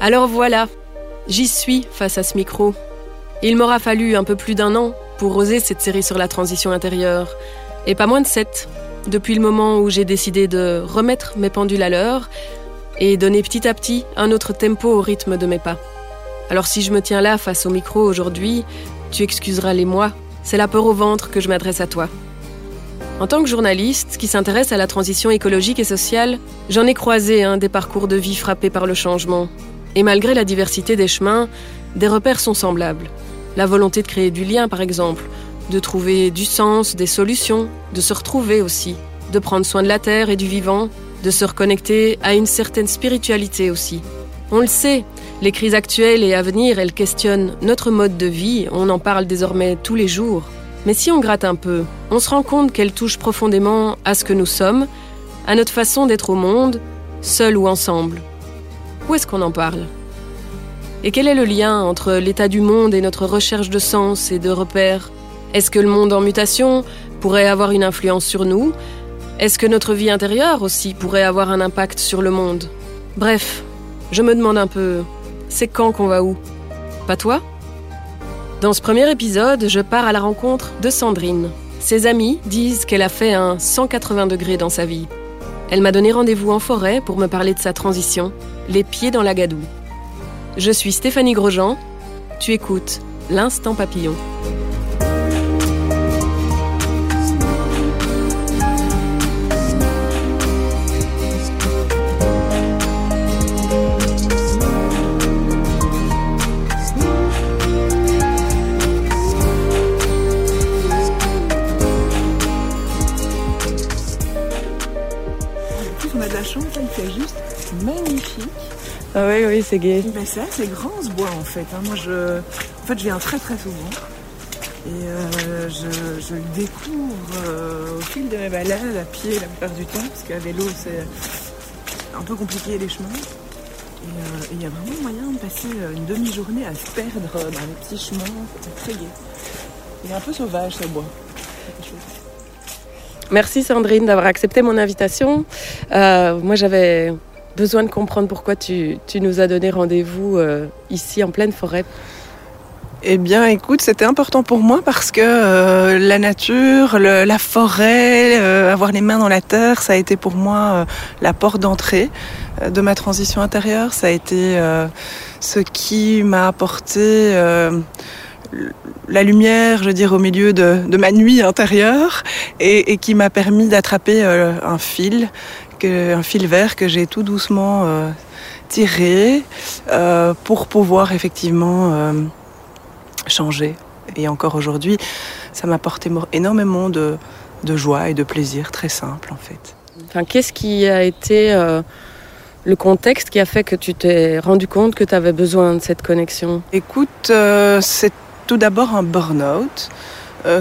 Alors voilà, j'y suis face à ce micro. Il m'aura fallu un peu plus d'un an pour oser cette série sur la transition intérieure, et pas moins de sept, depuis le moment où j'ai décidé de remettre mes pendules à l'heure et donner petit à petit un autre tempo au rythme de mes pas. Alors si je me tiens là face au micro aujourd'hui, tu excuseras les mois, c'est la peur au ventre que je m'adresse à toi. En tant que journaliste qui s'intéresse à la transition écologique et sociale, j'en ai croisé un des parcours de vie frappés par le changement, et malgré la diversité des chemins, des repères sont semblables. La volonté de créer du lien, par exemple, de trouver du sens, des solutions, de se retrouver aussi, de prendre soin de la terre et du vivant, de se reconnecter à une certaine spiritualité aussi. On le sait, les crises actuelles et à venir, elles questionnent notre mode de vie, on en parle désormais tous les jours. Mais si on gratte un peu, on se rend compte qu'elles touchent profondément à ce que nous sommes, à notre façon d'être au monde, seul ou ensemble. Où est-ce qu'on en parle? Et quel est le lien entre l'état du monde et notre recherche de sens et de repères? Est-ce que le monde en mutation pourrait avoir une influence sur nous? Est-ce que notre vie intérieure aussi pourrait avoir un impact sur le monde? Bref, je me demande un peu, c'est quand qu'on va où? Pas toi? Dans ce premier épisode, je pars à la rencontre de Sandrine. Ses amis disent qu'elle a fait un 180 degrés dans sa vie. Elle m'a donné rendez-vous en forêt pour me parler de sa transition, les pieds dans la gadoue. Je suis Stéphanie Grosjean, tu écoutes L'Instant Papillon. Ah oui, oui, c'est gay. Ben, c'est assez grand ce bois en fait. Hein. Moi, je, en fait, je viens très très souvent. Et euh, je, je, le découvre euh, au fil de mes balades, à pied la plupart du temps, parce qu'à vélo c'est un peu compliqué les chemins. Et euh, il y a vraiment moyen de passer une demi-journée à se perdre dans les petits chemins. C'est très gai. Il est un peu sauvage ce bois. Merci Sandrine d'avoir accepté mon invitation. moi j'avais besoin de comprendre pourquoi tu, nous as donné rendez-vous euh, ici en pleine forêt. Eh bien, écoute, c'était important pour moi parce que euh, la nature, la forêt, euh, avoir les mains dans la terre, ça a été pour moi la porte d'entrée de ma transition intérieure. Ça a été ce qui m'a apporté la lumière, je veux dire, au milieu de, de ma nuit intérieure et, et qui m'a permis d'attraper un fil un fil vert que j'ai tout doucement euh, tiré euh, pour pouvoir effectivement euh, changer. Et encore aujourd'hui, ça m'a apporté énormément de, de, joie et de plaisir, très simple en fait. Enfin, Qu'est-ce qui a été le contexte qui a fait que tu t'es rendu compte que tu avais besoin de cette connexion? Écoute, c'est tout d'abord un burn-out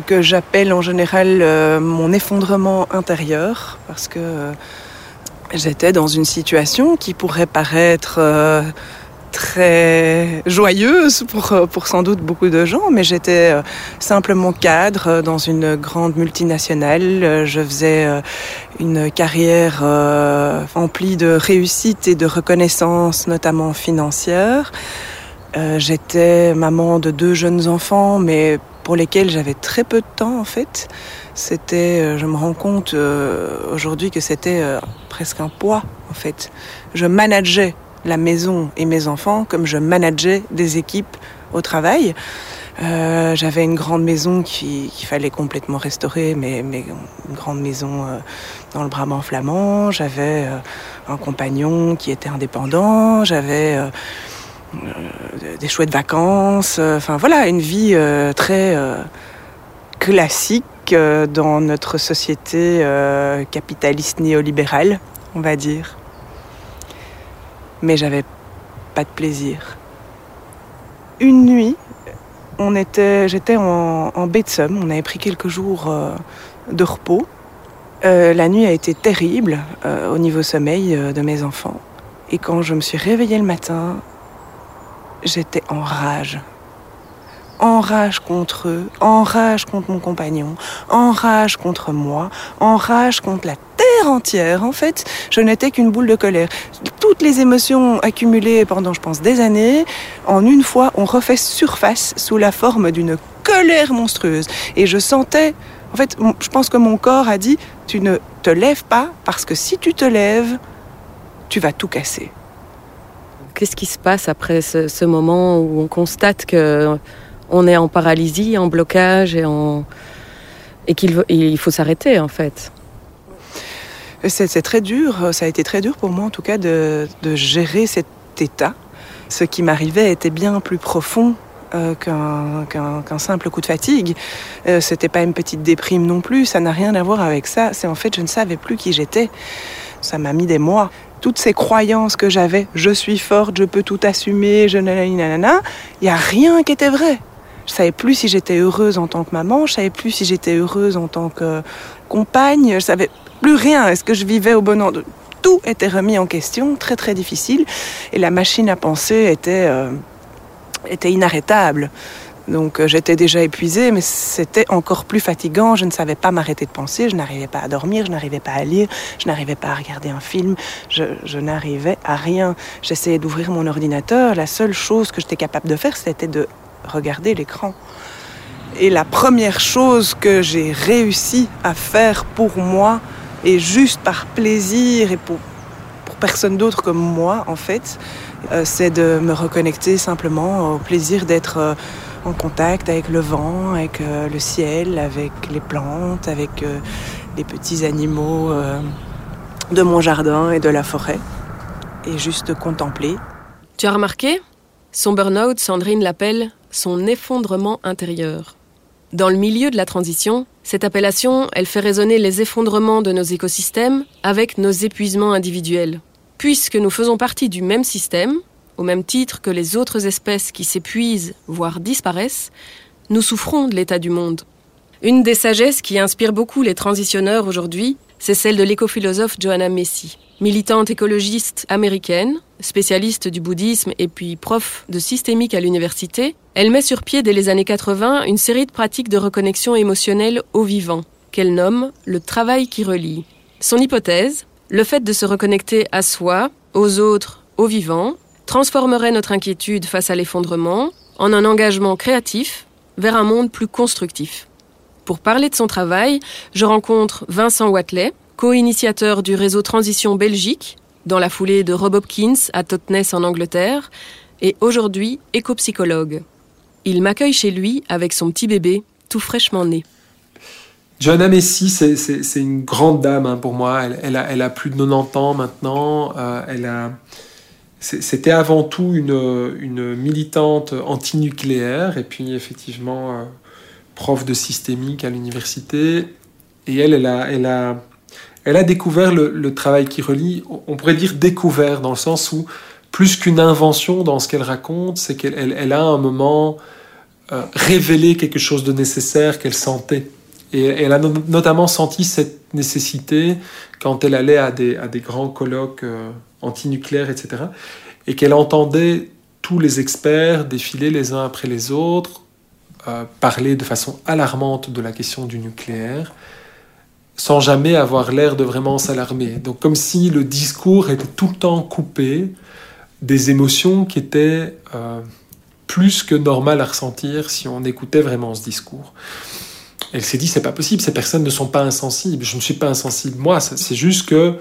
que j'appelle en général mon effondrement intérieur parce que j'étais dans une situation qui pourrait paraître euh, très joyeuse pour, euh, pour sans doute beaucoup de gens, mais j'étais euh, simplement cadre dans une grande multinationale. Je faisais une carrière remplie de réussite et de reconnaissance, notamment financière. J'étais maman de deux jeunes enfants, mais pour lesquels j'avais très peu de temps en fait. C'était, je me rends compte aujourd'hui que c'était presque un poids en fait. Je manageais la maison et mes enfants comme je manageais des équipes au travail. Euh, j'avais une grande maison qu'il fallait complètement restaurer, mais, une grande maison euh, dans le Brabant flamand. J'avais euh, un compagnon qui était indépendant. J'avais euh, des chouettes vacances. Enfin voilà, une vie très classique dans notre société euh, capitaliste néolibérale, on va dire. Mais j'avais pas de plaisir. Une nuit, on était, j'étais en, en baie de Somme, on avait pris quelques jours euh, de repos. Euh, la nuit a été terrible au niveau sommeil de mes enfants. Et quand je me suis réveillée le matin, j'étais en rage en rage contre eux, en rage contre mon compagnon, en rage contre moi, en rage contre la terre entière, en fait, je n'étais qu'une boule de colère. Toutes les émotions accumulées pendant, je pense, des années, en une fois, ont refait surface sous la forme d'une colère monstrueuse. Et je sentais, en fait, je pense que mon corps a dit, tu ne te lèves pas, parce que si tu te lèves, tu vas tout casser. Qu'est-ce qui se passe après ce, moment où on constate que on est en paralysie, en blocage et qu'il faut s'arrêter en fait? C'est très dur, ça a été très dur pour moi en tout cas de, gérer cet état. Ce qui m'arrivait était bien plus profond euh, qu'un simple coup de fatigue. Euh, C'était pas une petite déprime non plus, ça n'a rien à voir avec ça. C'est en fait, je ne savais plus qui j'étais. Ça m'a mis des mois. Toutes ces croyances que j'avais, je suis forte, je peux tout assumer, je nanana, il n'y a rien qui était vrai. Je savais plus si j'étais heureuse en tant que maman, je savais plus si j'étais heureuse en tant que compagne, je savais plus rien. Est-ce que je vivais au bon endroit Tout était remis en question, très très difficile, et la machine à penser était, euh, était inarrêtable. Donc euh, j'étais déjà épuisée, mais c'était encore plus fatigant. Je ne savais pas m'arrêter de penser, je n'arrivais pas à dormir, je n'arrivais pas à lire, je n'arrivais pas à regarder un film, je, n'arrivais à rien. J'essayais d'ouvrir mon ordinateur, la seule chose que j'étais capable de faire, c'était de regarder l'écran. Et la première chose que j'ai réussi à faire pour moi, et juste par plaisir et pour, pour personne d'autre que moi, en fait, euh, c'est de me reconnecter simplement au plaisir d'être euh, en contact avec le vent, avec euh, le ciel, avec les plantes, avec les petits animaux de mon jardin et de la forêt, et juste contempler. Tu as remarqué? Son burn-out, Sandrine l'appelle son effondrement intérieur. Dans le milieu de la transition, cette appellation, elle fait résonner les effondrements de nos écosystèmes avec nos épuisements individuels. Puisque nous faisons partie du même système, au même titre que les autres espèces qui s'épuisent, voire disparaissent, nous souffrons de l'état du monde. Une des sagesses qui inspire beaucoup les transitionneurs aujourd'hui, c'est celle de l'écophilosophe Joanna Messi. Militante écologiste américaine, spécialiste du bouddhisme et puis prof de systémique à l'université, elle met sur pied dès les années 80 une série de pratiques de reconnexion émotionnelle au vivant, qu'elle nomme le travail qui relie. Son hypothèse, le fait de se reconnecter à soi, aux autres, au vivant, transformerait notre inquiétude face à l'effondrement en un engagement créatif vers un monde plus constructif. Pour parler de son travail, je rencontre Vincent Watley, co-initiateur du réseau Transition Belgique, dans la foulée de Rob Hopkins à Totnes en Angleterre, et aujourd'hui éco-psychologue. Il m'accueille chez lui avec son petit bébé, tout fraîchement né. Joanna Messi, c'est une grande dame hein, pour moi. Elle, a, plus de 90 ans maintenant. Euh, c'était avant tout une, militante antinucléaire et puis effectivement euh, prof de systémique à l'université. Et elle, elle a, elle a découvert le, travail qui relie, on pourrait dire découvert, dans le sens où, plus qu'une invention dans ce qu'elle raconte, c'est qu'elle elle, a un moment euh, révélé quelque chose de nécessaire qu'elle sentait. Et elle a notamment senti cette nécessité quand elle allait à des, grands colloques euh, antinucléaires, etc. Et qu'elle entendait tous les experts défiler les uns après les autres, euh, parler de façon alarmante de la question du nucléaire sans jamais avoir l'air de vraiment s'alarmer. Donc comme si le discours était tout le temps coupé des émotions qui étaient euh, plus que normales à ressentir si on écoutait vraiment ce discours. Elle s'est dit c'est pas possible, ces personnes ne sont pas insensibles. Je ne suis pas insensible moi, c'est juste que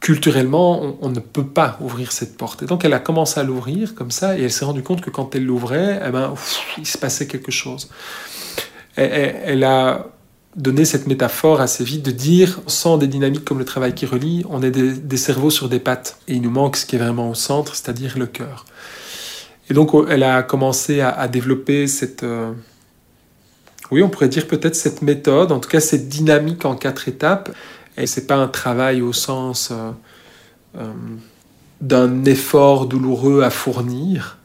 culturellement on, ne peut pas ouvrir cette porte. Et donc elle a commencé à l'ouvrir comme ça et elle s'est rendue compte que quand elle l'ouvrait, eh ben, il se passait quelque chose. elle a donner cette métaphore assez vite de dire, sans des dynamiques comme le travail qui relie, on est des, cerveaux sur des pattes. Et il nous manque ce qui est vraiment au centre, c'est-à-dire le cœur. Et donc elle a commencé à, développer cette... Euh, oui, on pourrait dire peut-être cette méthode, en tout cas cette dynamique en quatre étapes. Et c'est pas un travail au sens euh, euh, d'un effort douloureux à fournir,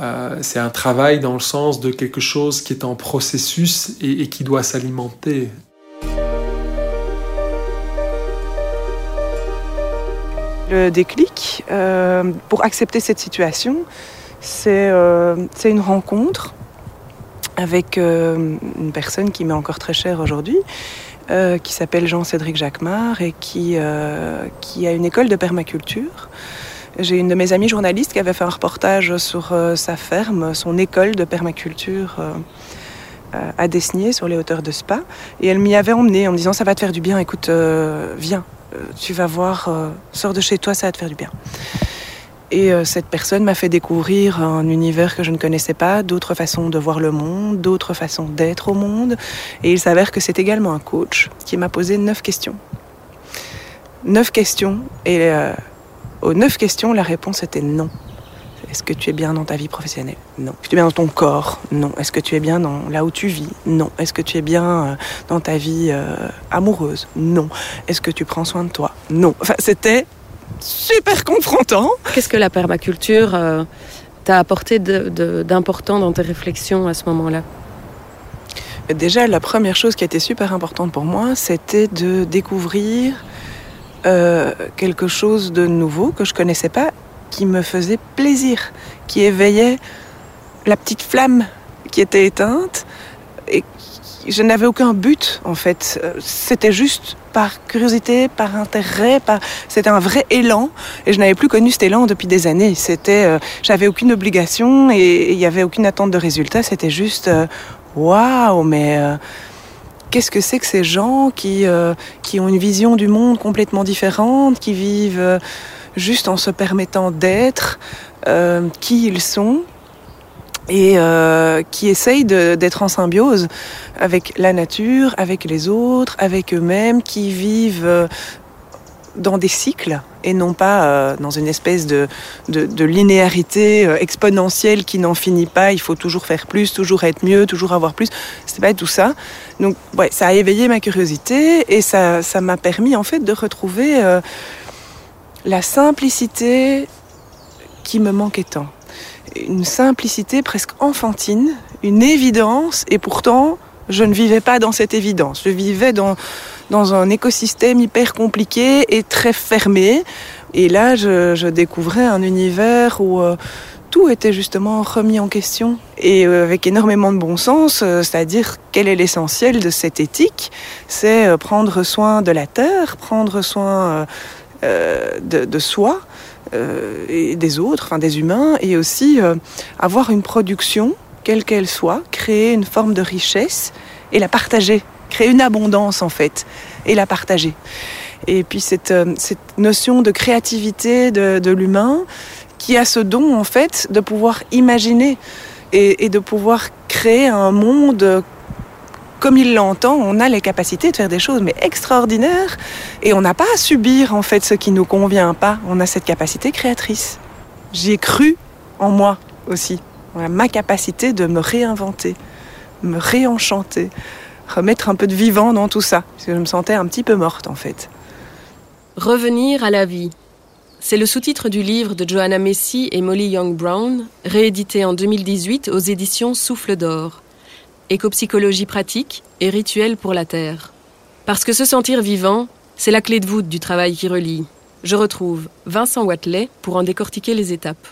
euh, c'est un travail dans le sens de quelque chose qui est en processus et, qui doit s'alimenter. Le déclic pour accepter cette situation, c'est une rencontre avec une personne qui m'est encore très chère aujourd'hui, euh, qui s'appelle Jean-Cédric Jacquemart et qui, euh, qui a une école de permaculture. J'ai une de mes amies journalistes qui avait fait un reportage sur sa ferme, son école de permaculture à Desnier, sur les hauteurs de Spa. Et elle m'y avait emmenée en me disant Ça va te faire du bien, écoute, viens, tu vas voir, sors de chez toi, ça va te faire du bien. Et euh, cette personne m'a fait découvrir un univers que je ne connaissais pas, d'autres façons de voir le monde, d'autres façons d'être au monde. Et il s'avère que c'est également un coach qui m'a posé neuf questions. Neuf questions. Et euh, aux neuf questions, la réponse était non. Est-ce que tu es bien dans ta vie professionnelle? Non. Est-ce que tu es bien dans ton corps? Non. Est-ce que tu es bien dans là où tu vis? Non. Est-ce que tu es bien euh, dans ta vie amoureuse? Non. Est-ce que tu prends soin de toi? Non. Enfin, c'était super confrontant. Qu'est-ce que la permaculture euh, t'a apporté d'important dans tes réflexions à ce moment-là? Déjà, la première chose qui a été super importante pour moi, c'était de découvrir euh, quelque chose de nouveau que je connaissais pas, qui me faisait plaisir, qui éveillait la petite flamme qui était éteinte et je n'avais aucun but en fait. Euh, c'était juste par curiosité, par intérêt, c'était un vrai élan et je n'avais plus connu cet élan depuis des années. C'était, euh, j'avais aucune obligation et il n'y avait aucune attente de résultat. C'était juste, euh, waouh, mais qu'est-ce que c'est que ces gens qui qui ont une vision du monde complètement différente, qui vivent juste en se permettant d'être qui ils sont? Et euh, qui essayent d'être en symbiose avec la nature, avec les autres, avec eux-mêmes, qui vivent euh, dans des cycles et non pas euh, dans une espèce de, de, de linéarité euh, exponentielle qui n'en finit pas. Il faut toujours faire plus, toujours être mieux, toujours avoir plus. C'est pas tout ça. Donc, ouais, ça a éveillé ma curiosité et ça, m'a permis en fait de retrouver euh, la simplicité qui me manquait tant une simplicité presque enfantine, une évidence, et pourtant, je ne vivais pas dans cette évidence. Je vivais dans, dans un écosystème hyper compliqué et très fermé. Et là, je, découvrais un univers où euh, tout était justement remis en question et euh, avec énormément de bon sens, euh, c'est-à-dire quel est l'essentiel de cette éthique C'est prendre soin de la terre, prendre soin de, de, soi euh, et des autres, enfin des humains, et aussi euh, avoir une production, quelle qu'elle soit, créer une forme de richesse et la partager, créer une abondance en fait, et la partager. Et puis cette, euh, notion de créativité de, l'humain qui a ce don en fait de pouvoir imaginer et de pouvoir créer un monde comme il l'entend, on a les capacités de faire des choses extraordinaires et on n'a pas à subir en fait ce qui nous convient pas. On a cette capacité créatrice. J'y ai cru en moi aussi. ma capacité de me réinventer, me réenchanter, remettre un peu de vivant dans tout ça, parce que je me sentais un petit peu morte en fait. Revenir à la vie. C'est le sous-titre du livre de Joanna Messi et Molly Young Brown, réédité en 2018 aux éditions Souffle d'Or éco-psychologie pratique et rituel pour la Terre. Parce que se sentir vivant, c'est la clé de voûte du travail qui relie. Je retrouve Vincent Watley pour en décortiquer les étapes.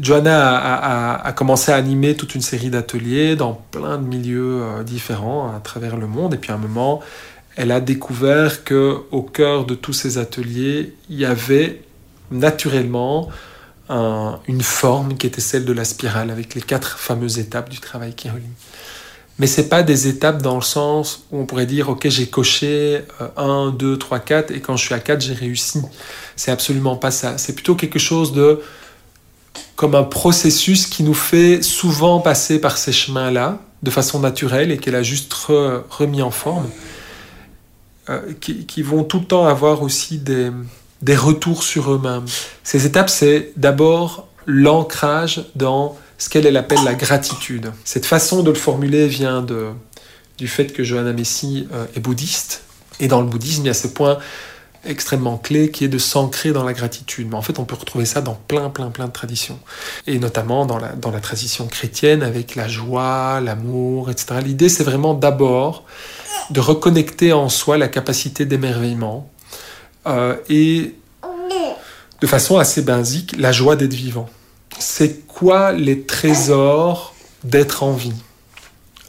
Joanna a, commencé à animer toute une série d'ateliers dans plein de milieux euh, différents à travers le monde. Et puis à un moment, elle a découvert que au cœur de tous ces ateliers, il y avait naturellement une forme qui était celle de la spirale avec les quatre fameuses étapes du travail qui relie. Mais c'est pas des étapes dans le sens où on pourrait dire ok j'ai coché 1, 2, 3, 4 et quand je suis à 4 j'ai réussi. C'est absolument pas ça. C'est plutôt quelque chose de comme un processus qui nous fait souvent passer par ces chemins-là de façon naturelle et qu'elle a juste remis en forme, euh, qui, vont tout le temps avoir aussi des, des retours sur eux-mêmes. Ces étapes, c'est d'abord l'ancrage dans ce qu'elle appelle la gratitude. Cette façon de le formuler vient de, du fait que Johanna Messi euh, est bouddhiste. Et dans le bouddhisme, il y a ce point extrêmement clé qui est de s'ancrer dans la gratitude. Mais en fait, on peut retrouver ça dans plein, plein, plein de traditions. Et notamment dans la, dans la tradition chrétienne avec la joie, l'amour, etc. L'idée, c'est vraiment d'abord de reconnecter en soi la capacité d'émerveillement, euh, et de façon assez basique, la joie d'être vivant. C'est quoi les trésors d'être en vie?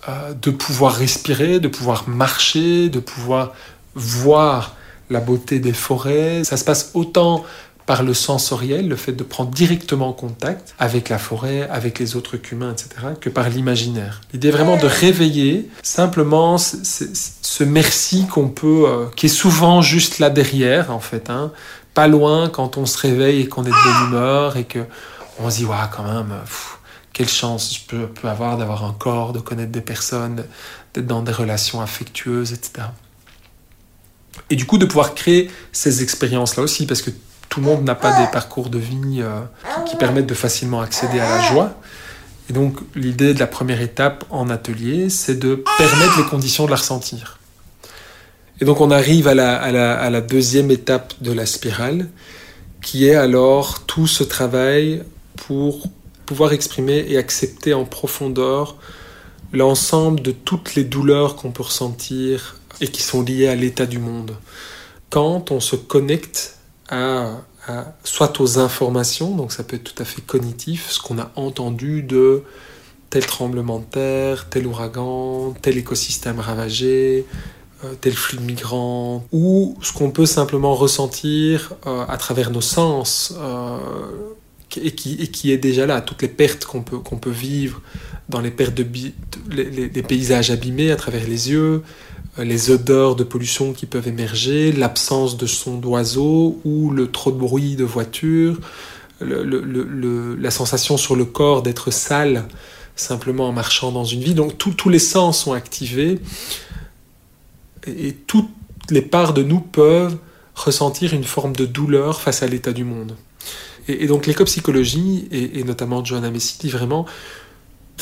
Euh, de pouvoir respirer, de pouvoir marcher, de pouvoir voir la beauté des forêts. Ça se passe autant par le sensoriel, le fait de prendre directement contact avec la forêt, avec les autres humains, etc., que par l'imaginaire. L'idée est vraiment de réveiller simplement ce merci qu'on peut, euh, qui est souvent juste là derrière, en fait, hein, pas loin quand on se réveille et qu'on est de bonne humeur et que on se dit, ouais, quand même, quelle chance je peux, peux avoir d'avoir un corps, de connaître des personnes, d'être dans des relations affectueuses, etc. Et du coup, de pouvoir créer ces expériences-là aussi, parce que tout le monde n'a pas des parcours de vie euh, qui permettent de facilement accéder à la joie. Et donc l'idée de la première étape en atelier, c'est de permettre les conditions de la ressentir. Et donc on arrive à la, à la, deuxième étape de la spirale, qui est alors tout ce travail pour pouvoir exprimer et accepter en profondeur l'ensemble de toutes les douleurs qu'on peut ressentir et qui sont liées à l'état du monde. Quand on se connecte à, soit aux informations, donc ça peut être tout à fait cognitif, ce qu'on a entendu de tel tremblement de terre, tel ouragan, tel écosystème ravagé, euh, tel flux de migrants, ou ce qu'on peut simplement ressentir euh, à travers nos sens, euh, et, qui, est déjà là, toutes les pertes qu'on peut, peut vivre dans les pertes de les, paysages abîmés à travers les yeux, les odeurs de pollution qui peuvent émerger, l'absence de son d'oiseaux ou le trop de bruit de voiture, la sensation sur le corps d'être sale simplement en marchant dans une vie. Donc tous les sens sont activés et, toutes les parts de nous peuvent ressentir une forme de douleur face à l'état du monde. Et, donc l'éco-psychologie, et, notamment Joanna Messi, dit vraiment,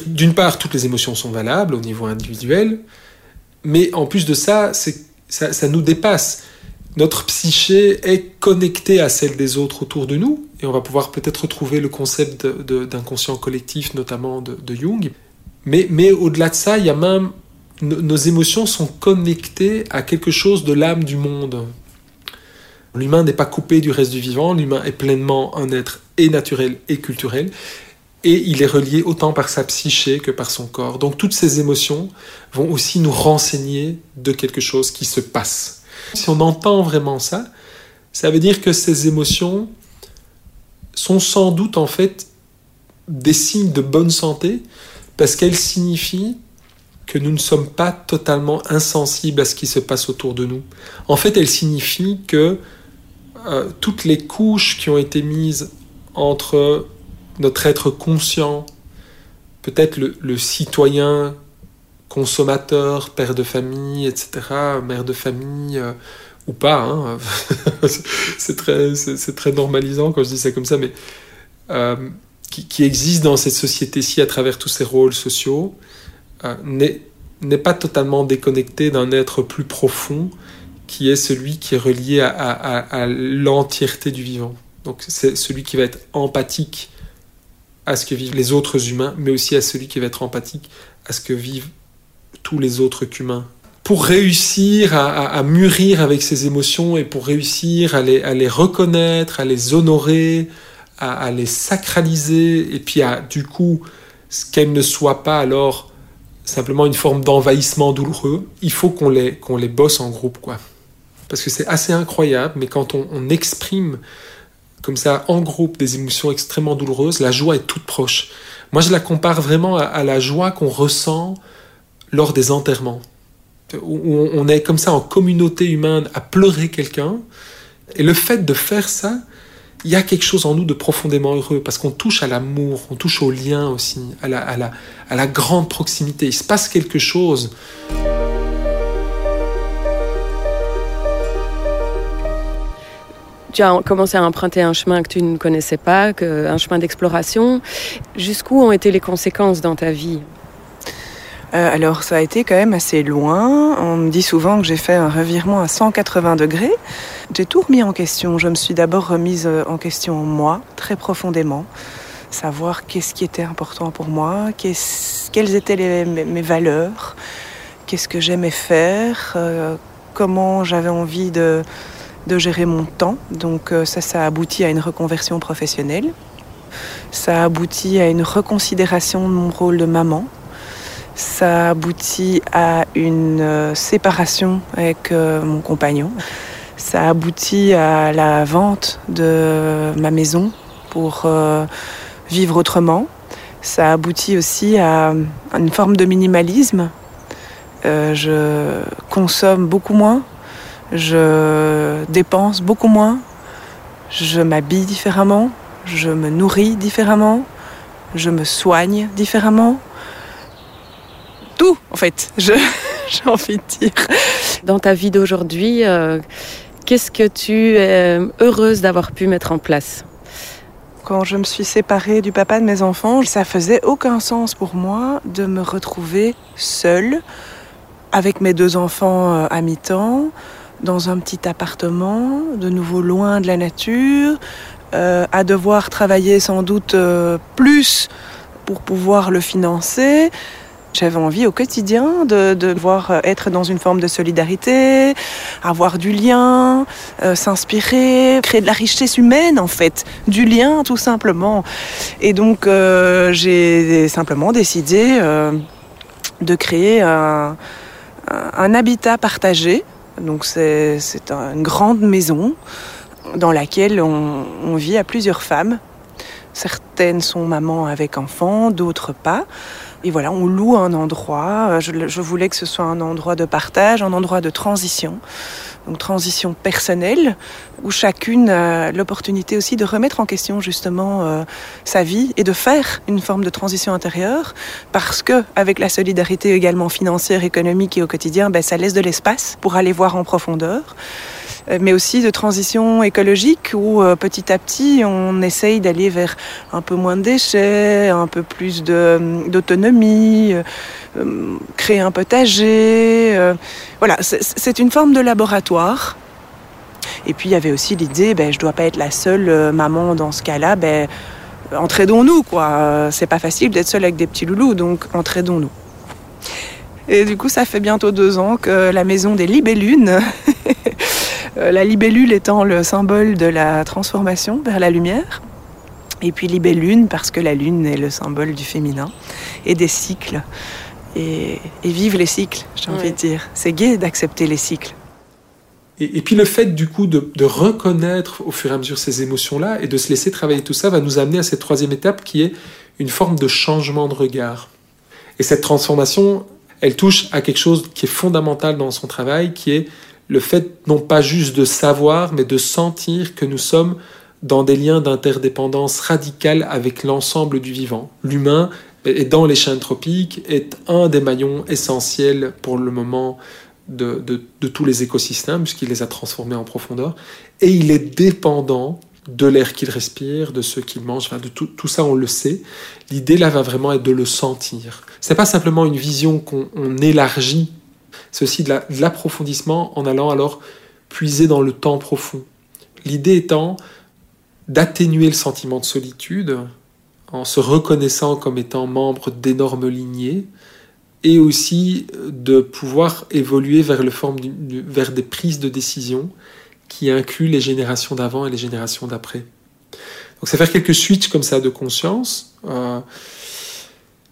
d'une part, toutes les émotions sont valables au niveau individuel, mais en plus de ça, ça, nous dépasse. Notre psyché est connectée à celle des autres autour de nous, et on va pouvoir peut-être retrouver le concept d'inconscient collectif, notamment de, Jung. Mais, mais au-delà de ça, il y a même nos émotions sont connectées à quelque chose de l'âme du monde. L'humain n'est pas coupé du reste du vivant, l'humain est pleinement un être et naturel et culturel, et il est relié autant par sa psyché que par son corps. Donc toutes ces émotions vont aussi nous renseigner de quelque chose qui se passe. Si on entend vraiment ça, ça veut dire que ces émotions sont sans doute en fait des signes de bonne santé parce qu'elles signifient que nous ne sommes pas totalement insensibles à ce qui se passe autour de nous. En fait, elles signifient que euh, toutes les couches qui ont été mises entre notre être conscient, peut-être le, citoyen consommateur, père de famille, etc., mère de famille, euh, ou pas, hein. c'est très, très normalisant quand je dis ça comme ça, mais euh, qui, existe dans cette société-ci à travers tous ces rôles sociaux, euh, n'est pas totalement déconnecté d'un être plus profond qui est celui qui est relié à l'entièreté du vivant. Donc c'est celui qui va être empathique à ce que vivent les autres humains, mais aussi à celui qui va être empathique à ce que vivent tous les autres humains. Pour réussir à, mûrir avec ces émotions et pour réussir à les, reconnaître, à les honorer, à, les sacraliser, et puis à, du coup, qu'elles ne soient pas alors simplement une forme d'envahissement douloureux, il faut qu'on les, les bosse en groupe, quoi. Parce que c'est assez incroyable, mais quand on exprime comme ça en groupe des émotions extrêmement douloureuses, la joie est toute proche. Moi, je la compare vraiment à, la joie qu'on ressent lors des enterrements, où on est comme ça en communauté humaine à pleurer quelqu'un. Et le fait de faire ça, il y a quelque chose en nous de profondément heureux, parce qu'on touche à l'amour, on touche au lien aussi, à la, grande proximité. Il se passe quelque chose. Tu as commencé à emprunter un chemin que tu ne connaissais pas, un chemin d'exploration. Jusqu'où ont été les conséquences dans ta vie? Euh, alors ça a été quand même assez loin. On me dit souvent que j'ai fait un revirement à 180 degrés. J'ai tout remis en question. Je me suis d'abord remise euh, en question moi, très profondément. Savoir qu'est-ce qui était important pour moi, quelles étaient mes valeurs, qu'est-ce que j'aimais faire, euh, comment j'avais envie de, de gérer mon temps. Donc euh, ça, ça a abouti à une reconversion professionnelle. Ça a abouti à une reconsidération de mon rôle de maman. Ça aboutit à une euh, séparation avec euh, mon compagnon. Ça aboutit à la vente de ma maison pour vivre autrement. Ça aboutit aussi à une forme de minimalisme. je consomme beaucoup moins, je dépense beaucoup moins, je m'habille différemment, je me nourris différemment, je me soigne différemment. Tout, en fait, j'ai envie de dire. Dans ta vie d'aujourd'hui, euh, qu'est-ce que tu es heureuse d'avoir pu mettre en place? Quand je me suis séparée du papa de mes enfants, ça faisait aucun sens pour moi de me retrouver seule avec mes deux enfants euh, à mi-temps, dans un petit appartement, de nouveau loin de la nature, euh, à devoir travailler sans doute euh, plus pour pouvoir le financer. J'avais envie au quotidien de, devoir être dans une forme de solidarité, avoir du lien, euh, s'inspirer, créer de la richesse humaine en fait, du lien tout simplement. Et donc j'ai simplement décidé de créer un, un habitat partagé. Donc c'est une grande maison dans laquelle on, vit à plusieurs femmes. Certaines sont mamans avec enfants, d'autres pas. Et voilà, on loue un endroit. Je, je, voulais que ce soit un endroit de partage, un endroit de transition. Donc transition personnelle, où chacune a l'opportunité aussi de remettre en question justement euh, sa vie et de faire une forme de transition intérieure, parce que avec la solidarité également financière, économique et au quotidien, ben, ça laisse de l'espace pour aller voir en profondeur. Euh, mais aussi de transition écologique où euh, petit à petit on essaye d'aller vers un peu moins de déchets, un peu plus d'autonomie, euh, créer un potager. voilà, c'est une forme de laboratoire. Et puis il y avait aussi l'idée, ben, je ne dois pas être la seule maman dans ce cas-là, ben, entraidons-nous quoi. C'est pas facile d'être seule avec des petits loulous, donc entraidons-nous. Et du coup, ça fait bientôt deux ans que la maison des libellunes la libellule étant le symbole de la transformation vers la lumière. Et puis libellune parce que la lune est le symbole du féminin et des cycles. Et, vive les cycles, j'ai envie de dire. C'est gai d'accepter les cycles. Et, puis le fait du coup de, de, reconnaître au fur et à mesure ces émotions-là et de se laisser travailler tout ça va nous amener à cette troisième étape qui est une forme de changement de regard. Et cette transformation, elle touche à quelque chose qui est fondamental dans son travail, qui est le fait non pas juste de savoir, mais de sentir que nous sommes dans des liens d'interdépendance radicale avec l'ensemble du vivant. L'humain, et dans les chaînes tropiques, est un des maillons essentiels pour le moment de, tous les écosystèmes, puisqu'il les a transformés en profondeur, et il est dépendant de l'air qu'il respire, de ce qu'il mange, de tout, tout, ça on le sait. L'idée là va vraiment être de le sentir. C'est pas simplement une vision qu'on élargit c'est aussi de l'approfondissement en allant alors puiser dans le temps profond. L'idée étant d'atténuer le sentiment de solitude en se reconnaissant comme étant membre d'énormes lignées et aussi de pouvoir évoluer vers, le forme vers des prises de décision qui incluent les générations d'avant et les générations d'après. Donc c'est faire quelques switches comme ça de conscience euh,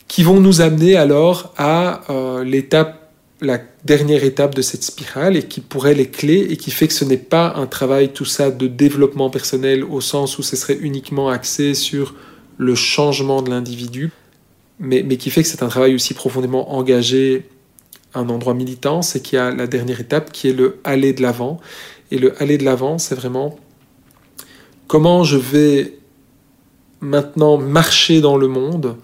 qui vont nous amener alors à euh, l'étape la dernière étape de cette spirale et qui pourrait les clés et qui fait que ce n'est pas un travail tout ça de développement personnel au sens où ce serait uniquement axé sur le changement de l'individu, mais, mais qui fait que c'est un travail aussi profondément engagé un endroit militant, c'est qu'il y a la dernière étape qui est le aller de l'avant. Et le aller de l'avant, c'est vraiment comment je vais maintenant marcher dans le monde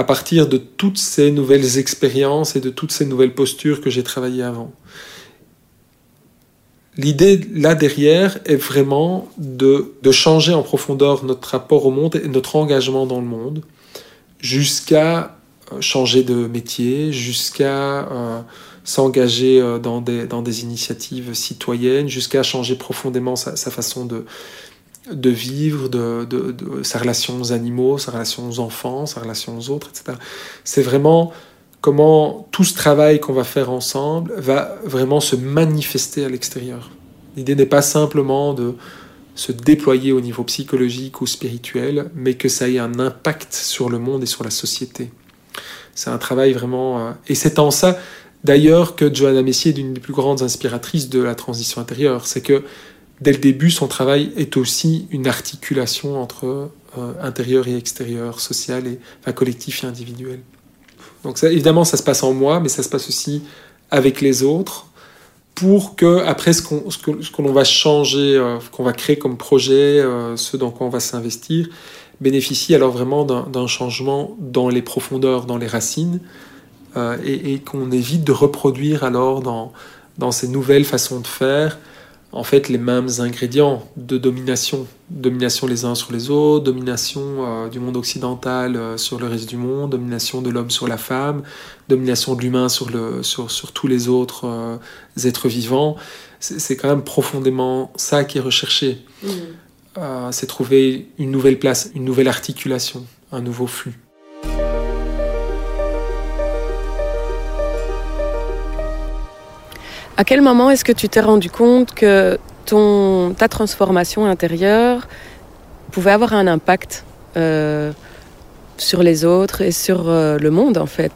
à partir de toutes ces nouvelles expériences et de toutes ces nouvelles postures que j'ai travaillées avant. L'idée là derrière est vraiment de, changer en profondeur notre rapport au monde et notre engagement dans le monde, jusqu'à euh, changer de métier, jusqu'à euh, s'engager euh, dans des, dans des initiatives citoyennes, jusqu'à changer profondément sa façon de, de vivre, de, sa relation aux animaux, sa relation aux enfants, sa relation aux autres, etc. C'est vraiment comment tout ce travail qu'on va faire ensemble va vraiment se manifester à l'extérieur. L'idée n'est pas simplement de se déployer au niveau psychologique ou spirituel, mais que ça ait un impact sur le monde et sur la société. C'est un travail vraiment... Euh, et c'est en ça, d'ailleurs, que Johanna Messier est une des plus grandes inspiratrices de la transition intérieure. C'est que dès le début, son travail est aussi une articulation entre euh, intérieur et extérieur, social et enfin, collectif et individuel. Donc évidemment, ça se passe en moi, mais ça se passe aussi avec les autres pour que après ce qu'on ce que, l'on va changer, euh, qu'on va créer comme projet, euh, ce dans quoi on va s'investir, bénéficie alors vraiment d'un changement dans les profondeurs, dans les racines, euh, et, et qu'on évite de reproduire alors dans, dans ces nouvelles façons de faire en fait les mêmes ingrédients de domination, domination les uns sur les autres, domination euh, du monde occidental euh, sur le reste du monde, domination de l'homme sur la femme, domination de l'humain sur, le, sur, sur tous les autres euh, êtres vivants. C'est quand même profondément ça qui est recherché. Mmh. C'est trouver une nouvelle place, une nouvelle articulation, un nouveau flux. À quel moment est-ce que tu t'es rendu compte que ton, ta transformation intérieure pouvait avoir un impact euh, sur les autres et sur euh, le monde en fait?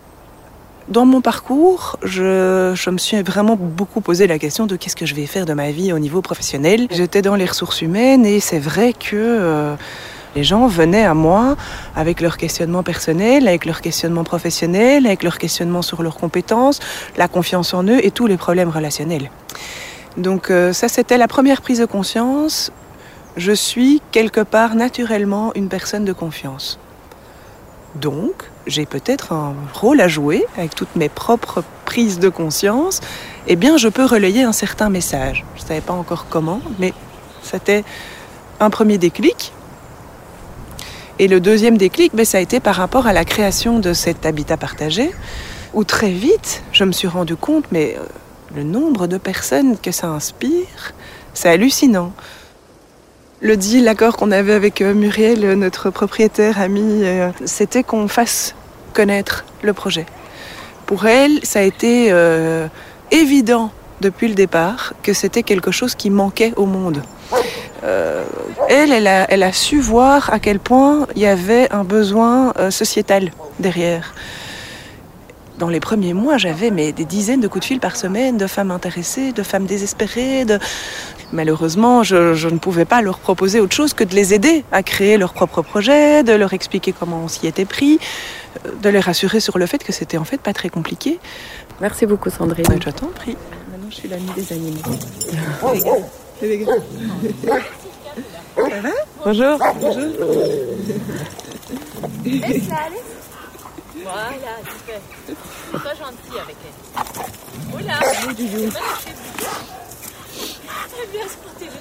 Dans mon parcours, je, je, me suis vraiment beaucoup posé la question de qu'est-ce que je vais faire de ma vie au niveau professionnel. J'étais dans les ressources humaines et c'est vrai que euh, les gens venaient à moi avec leurs questionnements personnels, avec leurs questionnements professionnels, avec leurs questionnements sur leurs compétences, la confiance en eux et tous les problèmes relationnels. Donc euh, ça, c'était la première prise de conscience. Je suis quelque part naturellement une personne de confiance. Donc, j'ai peut-être un rôle à jouer avec toutes mes propres prises de conscience. Eh bien, je peux relayer un certain message. Je ne savais pas encore comment, mais c'était un premier déclic. Et le deuxième déclic, ben, ça a été par rapport à la création de cet habitat partagé, où très vite, je me suis rendu compte, mais euh, le nombre de personnes que ça inspire, c'est hallucinant. Le deal, l'accord qu'on avait avec euh, Muriel, notre propriétaire ami, euh, c'était qu'on fasse connaître le projet. Pour elle, ça a été évident depuis le départ que c'était quelque chose qui manquait au monde. Euh, elle, elle a, su voir à quel point il y avait un besoin euh, sociétal derrière. Dans les premiers mois, j'avais des dizaines de coups de fil par semaine de femmes intéressées, de femmes désespérées. Malheureusement, je, ne pouvais pas leur proposer autre chose que de les aider à créer leur propre projet, de leur expliquer comment on s'y était pris, euh, de les rassurer sur le fait que c'était en fait pas très compliqué. Merci beaucoup, Sandrine. je t'en prie. Maintenant, je suis l'amie des animaux. Ça va Bonjour. Bonjour. Laisse-la aller. Voilà, super. Sois gentil avec elle. Oula. Elle vient se protéger.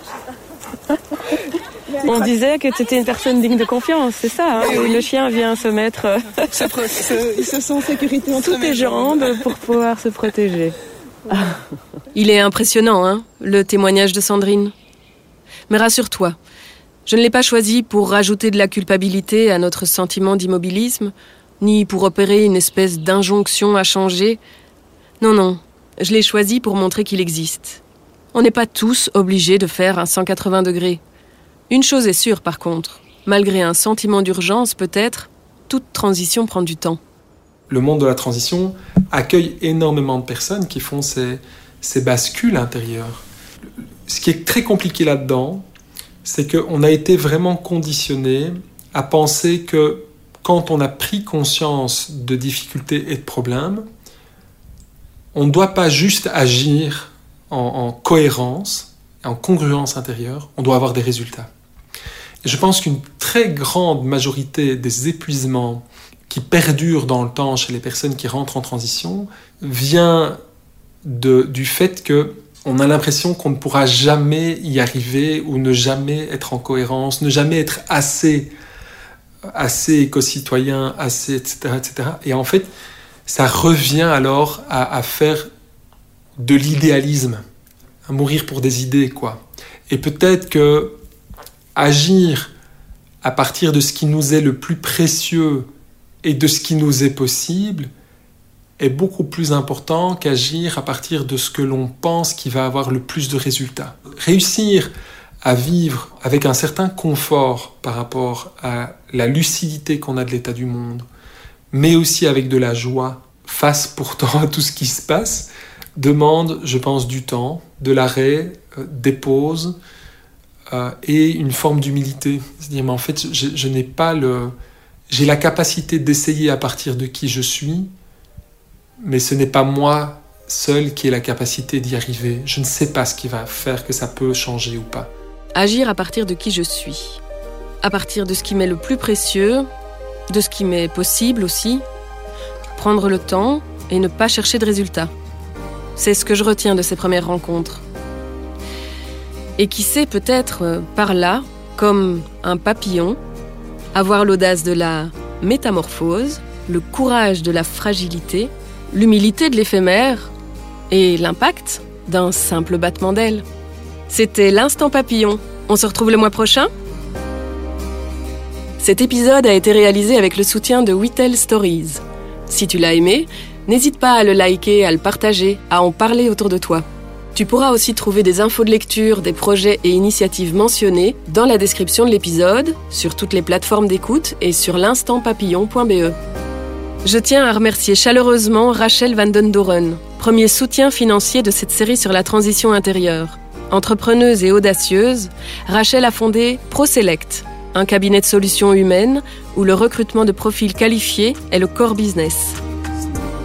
On disait que tu étais une personne digne de confiance, c'est ça hein Le chien vient se mettre. Euh, il se sent en sécurité entre sous tes jambes pour pouvoir se protéger. Il est impressionnant, hein, le témoignage de Sandrine. Mais rassure-toi, je ne l'ai pas choisi pour rajouter de la culpabilité à notre sentiment d'immobilisme, ni pour opérer une espèce d'injonction à changer. Non, non, je l'ai choisi pour montrer qu'il existe. On n'est pas tous obligés de faire un 180 degrés. Une chose est sûre par contre, malgré un sentiment d'urgence peut-être, toute transition prend du temps le monde de la transition accueille énormément de personnes qui font ces, bascules intérieures. Ce qui est très compliqué là-dedans, c'est qu'on a été vraiment conditionné à penser que quand on a pris conscience de difficultés et de problèmes, on ne doit pas juste agir en, en cohérence, en congruence intérieure, on doit avoir des résultats. Et je pense qu'une très grande majorité des épuisements qui perdure dans le temps chez les personnes qui rentrent en transition vient de, du fait que on a l'impression qu'on ne pourra jamais y arriver ou ne jamais être en cohérence, ne jamais être assez, assez éco-citoyen, assez, etc., etc. Et en fait, ça revient alors à, à faire de l'idéalisme, à mourir pour des idées, quoi. Et peut-être que agir à partir de ce qui nous est le plus précieux et de ce qui nous est possible est beaucoup plus important qu'agir à partir de ce que l'on pense qui va avoir le plus de résultats. Réussir à vivre avec un certain confort par rapport à la lucidité qu'on a de l'état du monde, mais aussi avec de la joie face pourtant à tout ce qui se passe, demande, je pense, du temps, de l'arrêt, euh, des pauses euh, et une forme d'humilité. C'est-à-dire, mais en fait, je, n'ai pas le... J'ai la capacité d'essayer à partir de qui je suis, mais ce n'est pas moi seul qui ai la capacité d'y arriver. Je ne sais pas ce qui va faire que ça peut changer ou pas. Agir à partir de qui je suis, à partir de ce qui m'est le plus précieux, de ce qui m'est possible aussi, prendre le temps et ne pas chercher de résultats. C'est ce que je retiens de ces premières rencontres. Et qui sait peut-être euh, par là, comme un papillon, avoir l'audace de la métamorphose, le courage de la fragilité, l'humilité de l'éphémère et l'impact d'un simple battement d'ailes. C'était l'instant papillon. On se retrouve le mois prochain Cet épisode a été réalisé avec le soutien de Whittle Stories. Si tu l'as aimé, n'hésite pas à le liker, à le partager, à en parler autour de toi. Tu pourras aussi trouver des infos de lecture, des projets et initiatives mentionnés dans la description de l'épisode, sur toutes les plateformes d'écoute et sur l'instantpapillon.be. Je tiens à remercier chaleureusement Rachel Van Den Doren, premier soutien financier de cette série sur la transition intérieure. Entrepreneuse et audacieuse, Rachel a fondé ProSelect, un cabinet de solutions humaines où le recrutement de profils qualifiés est le core business.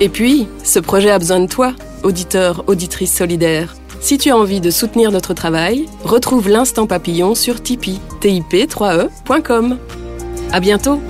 Et puis, ce projet a besoin de toi, auditeur, auditrice solidaire. Si tu as envie de soutenir notre travail, retrouve l'instant papillon sur Tipeee, tip3e.com. À bientôt!